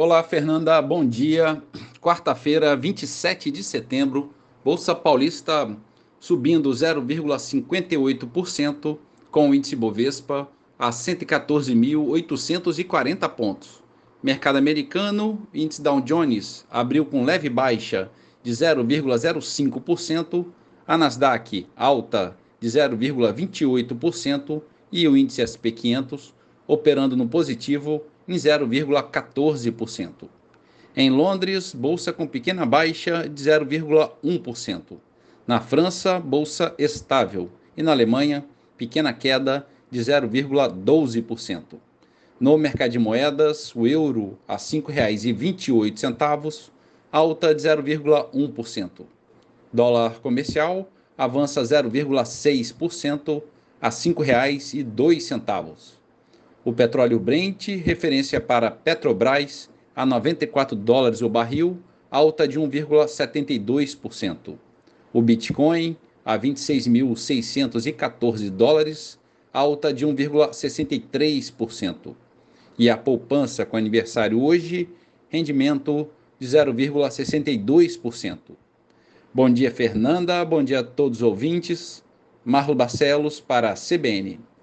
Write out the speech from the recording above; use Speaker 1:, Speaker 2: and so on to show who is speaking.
Speaker 1: Olá, Fernanda, bom dia. Quarta-feira, 27 de setembro, Bolsa Paulista subindo 0,58%, com o índice Bovespa a 114.840 pontos. Mercado americano, índice Dow Jones abriu com leve baixa de 0,05%, a Nasdaq alta de 0,28% e o índice SP 500 operando no positivo em 0,14%. Em Londres, bolsa com pequena baixa de 0,1%. Na França, bolsa estável. E na Alemanha, pequena queda de 0,12%. No mercado de moedas, o euro a R$ 5,28, alta de 0,1%. Dólar comercial avança 0,6% a R$ 5,02. O petróleo Brent, referência para Petrobras, a 94 dólares o barril, alta de 1,72%. O Bitcoin a 26.614 dólares, alta de 1,63%. E a poupança com aniversário hoje, rendimento de 0,62%. Bom dia, Fernanda. Bom dia a todos os ouvintes. Marlo Barcelos para a CBN.